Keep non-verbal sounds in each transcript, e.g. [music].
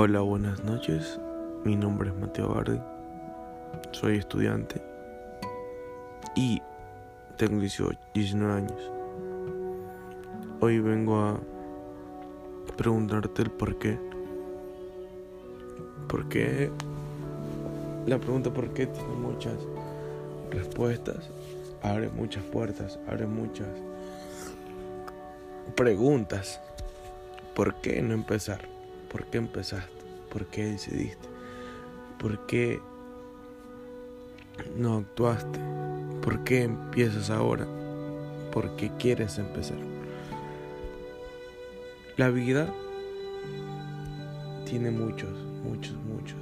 Hola, buenas noches. Mi nombre es Mateo Bardi. Soy estudiante y tengo 18, 19 años. Hoy vengo a preguntarte el por qué. ¿Por? La pregunta por qué tiene muchas respuestas, abre muchas puertas, abre muchas preguntas. ¿Por qué no empezar? ¿Por qué empezaste? ¿Por qué decidiste? ¿Por qué no actuaste? ¿Por qué empiezas ahora? ¿Por qué quieres empezar? La vida tiene muchos, muchos, muchos.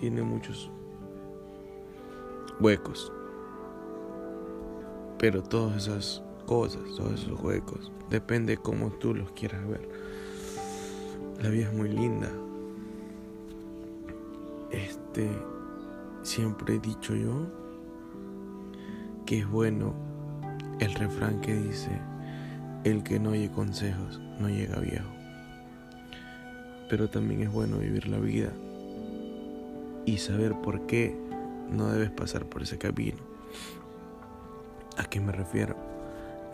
Tiene muchos huecos. Pero todas esas cosas, todos esos huecos, depende cómo tú los quieras ver. La vida es muy linda. Este, siempre he dicho yo que es bueno el refrán que dice, el que no oye consejos no llega viejo. Pero también es bueno vivir la vida y saber por qué no debes pasar por ese camino. ¿A qué me refiero?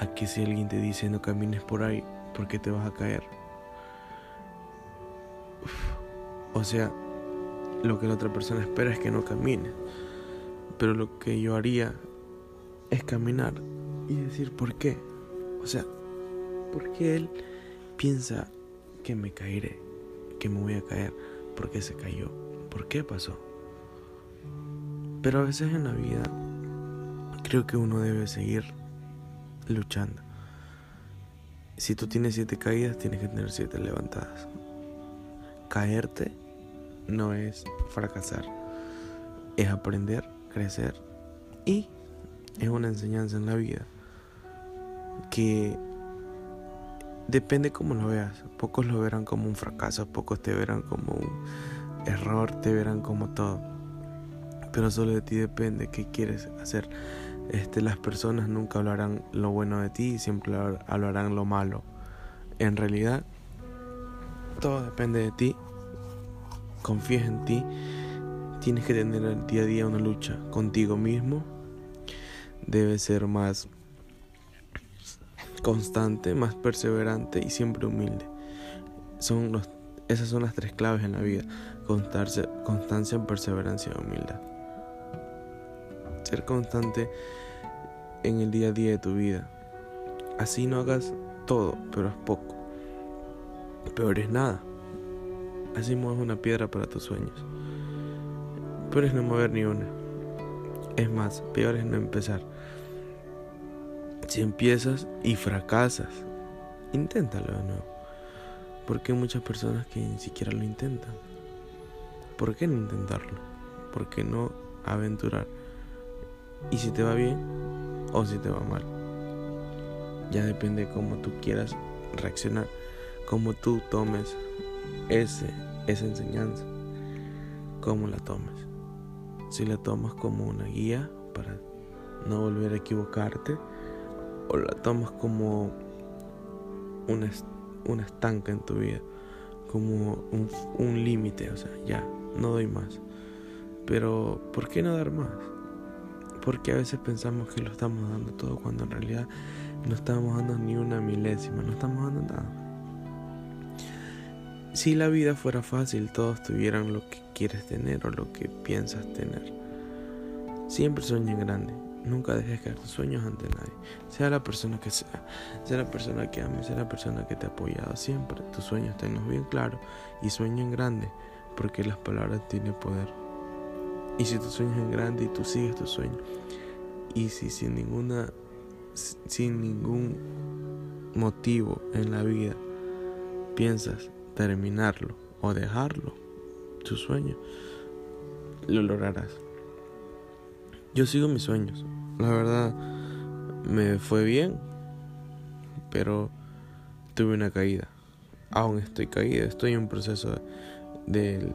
A que si alguien te dice no camines por ahí porque te vas a caer. O sea, lo que la otra persona espera es que no camine. Pero lo que yo haría es caminar y decir por qué. O sea, ¿por qué él piensa que me caeré? Que me voy a caer. ¿Por qué se cayó? ¿Por qué pasó? Pero a veces en la vida creo que uno debe seguir luchando. Si tú tienes siete caídas, tienes que tener siete levantadas. Caerte no es fracasar, es aprender, crecer y es una enseñanza en la vida que depende cómo lo veas. Pocos lo verán como un fracaso, pocos te verán como un error, te verán como todo. Pero solo de ti depende qué quieres hacer. Este, las personas nunca hablarán lo bueno de ti, siempre hablarán lo malo. En realidad, todo depende de ti. Confíes en ti. Tienes que tener el día a día una lucha contigo mismo. Debes ser más constante, más perseverante y siempre humilde. Son los, esas son las tres claves en la vida. Constancia, constancia perseverancia y humildad. Ser constante en el día a día de tu vida. Así no hagas todo, pero es poco. Peor es nada. Así mueves una piedra para tus sueños. Peor es no mover ni una. Es más, peor es no empezar. Si empiezas y fracasas, inténtalo de nuevo. Porque hay muchas personas que ni siquiera lo intentan. ¿Por qué no intentarlo? ¿Por qué no aventurar? Y si te va bien o si te va mal. Ya depende de cómo tú quieras reaccionar, cómo tú tomes ese, esa enseñanza, cómo la tomes. Si la tomas como una guía para no volver a equivocarte, o la tomas como una, una estanca en tu vida, como un, un límite, o sea, ya, no doy más. Pero, ¿por qué no dar más? Porque a veces pensamos que lo estamos dando todo cuando en realidad no estamos dando ni una milésima, no estamos dando nada. Si la vida fuera fácil, todos tuvieran lo que quieres tener o lo que piensas tener. Siempre sueña en grande. Nunca dejes caer tus sueños ante nadie. Sea la persona que sea, sea la persona que ames, sea la persona que te ha apoyado. Siempre tus sueños tenlos bien claros y sueña en grande, porque las palabras tienen poder. Y si tú sueñas en grande y tú sigues tu sueño, y si sin ninguna, sin ningún motivo en la vida piensas terminarlo o dejarlo, tu sueño, lo lograrás. Yo sigo mis sueños. La verdad, me fue bien, pero tuve una caída. Aún estoy caída, estoy en proceso de,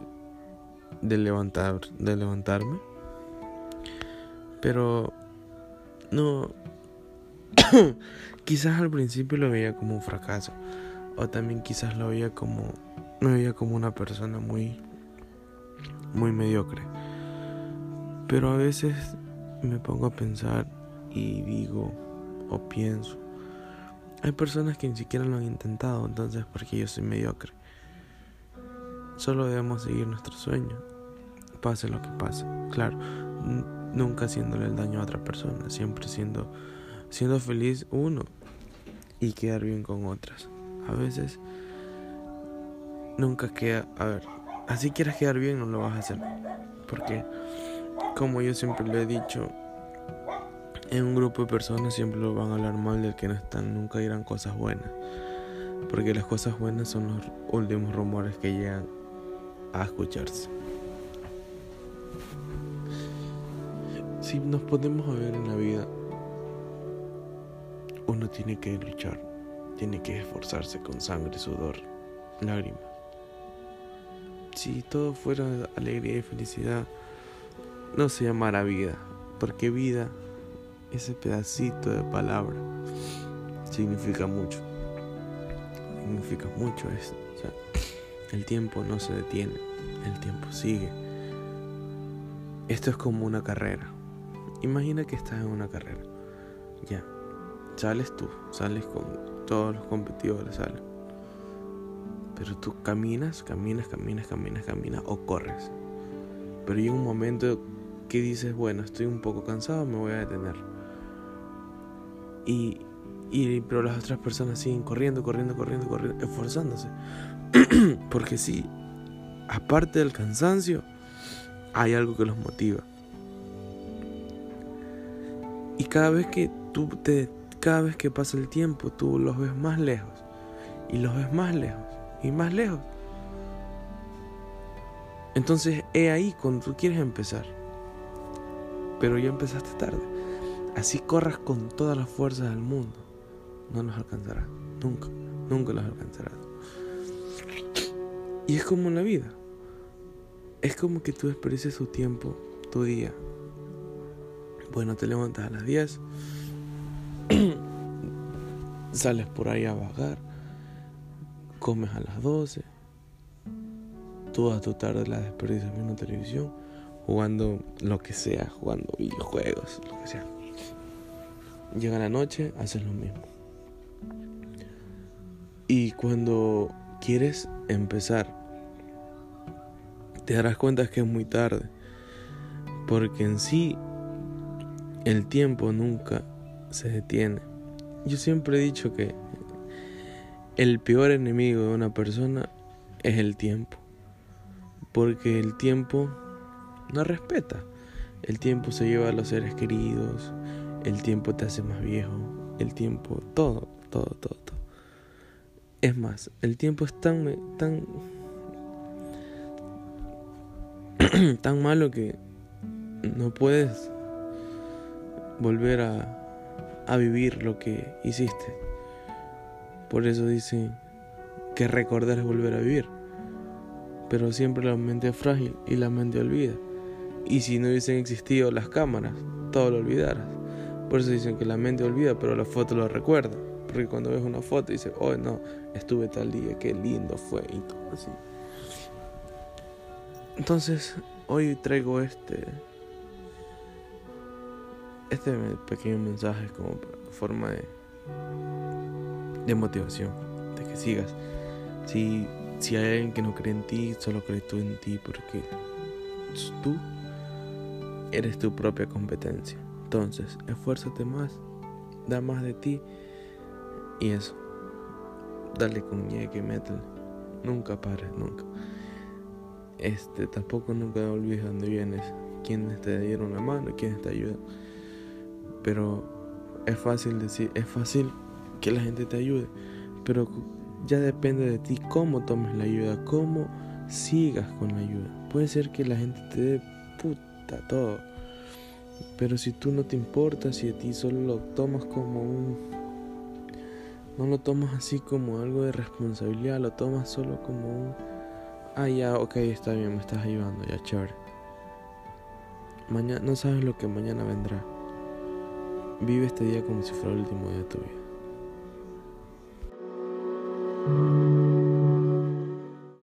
de, levantar, de levantarme. Pero no, [coughs] quizás al principio lo veía como un fracaso. O también quizás lo veía como me veía como una persona muy, muy mediocre. Pero a veces me pongo a pensar y digo o pienso, hay personas que ni siquiera lo han intentado, entonces porque yo soy mediocre. Solo debemos seguir nuestro sueño, pase lo que pase. Claro, nunca haciéndole el daño a otra persona, siempre siendo, siendo feliz uno y quedar bien con otras. A veces nunca queda, a ver, así quieras quedar bien no lo vas a hacer. Porque, como yo siempre le he dicho, en un grupo de personas siempre lo van a hablar mal del que no están, nunca dirán cosas buenas. Porque las cosas buenas son los últimos rumores que llegan a escucharse. Si nos podemos ver en la vida, uno tiene que luchar, tiene que esforzarse con sangre, sudor, lágrimas. Si todo fuera alegría y felicidad, no se llamara vida, porque vida, ese pedacito de palabra, significa mucho. Significa mucho esto. el tiempo no se detiene, el tiempo sigue. Esto es como una carrera. Imagina que estás en una carrera. Ya. Sales tú, sales con todos los competidores, salen. Pero tú caminas, caminas, caminas, caminas, caminas o corres. Pero hay un momento que dices, bueno, estoy un poco cansado, me voy a detener. Y, y pero las otras personas siguen corriendo, corriendo, corriendo, corriendo, esforzándose. [clears throat] Porque sí, aparte del cansancio, hay algo que los motiva. Y cada vez que tú te cada vez que pasa el tiempo, tú los ves más lejos y los ves más lejos y más lejos. Entonces, he ahí cuando tú quieres empezar. Pero ya empezaste tarde. Así corras con todas las fuerzas del mundo. No nos alcanzará. Nunca. Nunca nos alcanzará. Y es como en la vida. Es como que tú desperdices tu tiempo, tu día, bueno, te levantas a las 10, sales por ahí a vagar, comes a las 12, toda tu tarde la desperdicias viendo televisión, jugando lo que sea, jugando videojuegos, lo que sea. Llega la noche, haces lo mismo. Y cuando quieres empezar, te darás cuenta que es muy tarde. Porque en sí el tiempo nunca se detiene. Yo siempre he dicho que el peor enemigo de una persona es el tiempo. Porque el tiempo no respeta. El tiempo se lleva a los seres queridos. El tiempo te hace más viejo. El tiempo, todo, todo, todo, todo. Es más, el tiempo es tan, tan, [clears throat] tan malo que no puedes volver a, a vivir lo que hiciste. Por eso dicen que recordar es volver a vivir. Pero siempre la mente es frágil y la mente olvida. Y si no hubiesen existido las cámaras, todo lo olvidaras. Por eso dicen que la mente olvida, pero la foto lo recuerda. Porque cuando ves una foto dices, oh no, estuve tal día, qué lindo fue y todo así. Entonces, hoy traigo este este pequeño mensaje como forma de, de motivación, de que sigas. Si, si hay alguien que no cree en ti, solo crees tú en ti porque tú eres tu propia competencia. Entonces, esfuérzate más, da más de ti y eso. Dale con ñeque, métele. Nunca pares, nunca. Este, tampoco nunca olvides dónde vienes, quiénes te dieron la mano, quiénes te ayudan. Pero es fácil decir, es fácil que la gente te ayude, pero ya depende de ti cómo tomes la ayuda, cómo sigas con la ayuda. Puede ser que la gente te dé puta todo, pero si tú no te importas, si a ti solo lo tomas como un... No lo tomas así como algo de responsabilidad, lo tomas solo como un... Ah, ya, ok, está bien, me estás ayudando, ya chévere. Mañana, no sabes lo que mañana vendrá. Vive este día como si fuera el último día de tu vida.